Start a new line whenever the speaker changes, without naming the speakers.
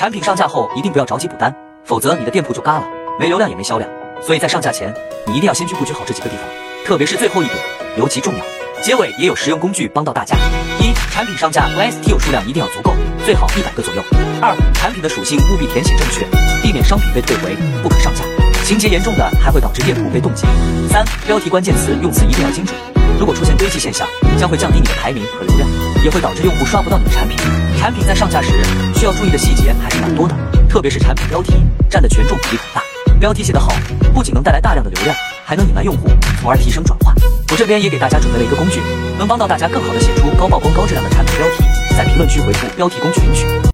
产品上架后一定不要着急补单，否则你的店铺就嘎了，没流量也没销量。所以在上架前，你一定要先去布局好这几个地方，特别是最后一点尤其重要。结尾也有实用工具帮到大家：一、产品上架 SKU 数量一定要足够，最好一百个左右；二、产品的属性务必填写正确，避免商品被退回，不可上架。情节严重的还会导致店铺被冻结。三、标题关键词用词一定要精准，如果出现堆积现象，将会降低你的排名和流量，也会导致用户刷不到你的产品。产品在上架时需要注意的细节还是蛮多的，特别是产品标题占的权重比例很大。标题写得好，不仅能带来大量的流量，还能引来用户，从而提升转化。我这边也给大家准备了一个工具，能帮到大家更好的写出高曝光、高质量的产品标题。在评论区回复标题工具领取。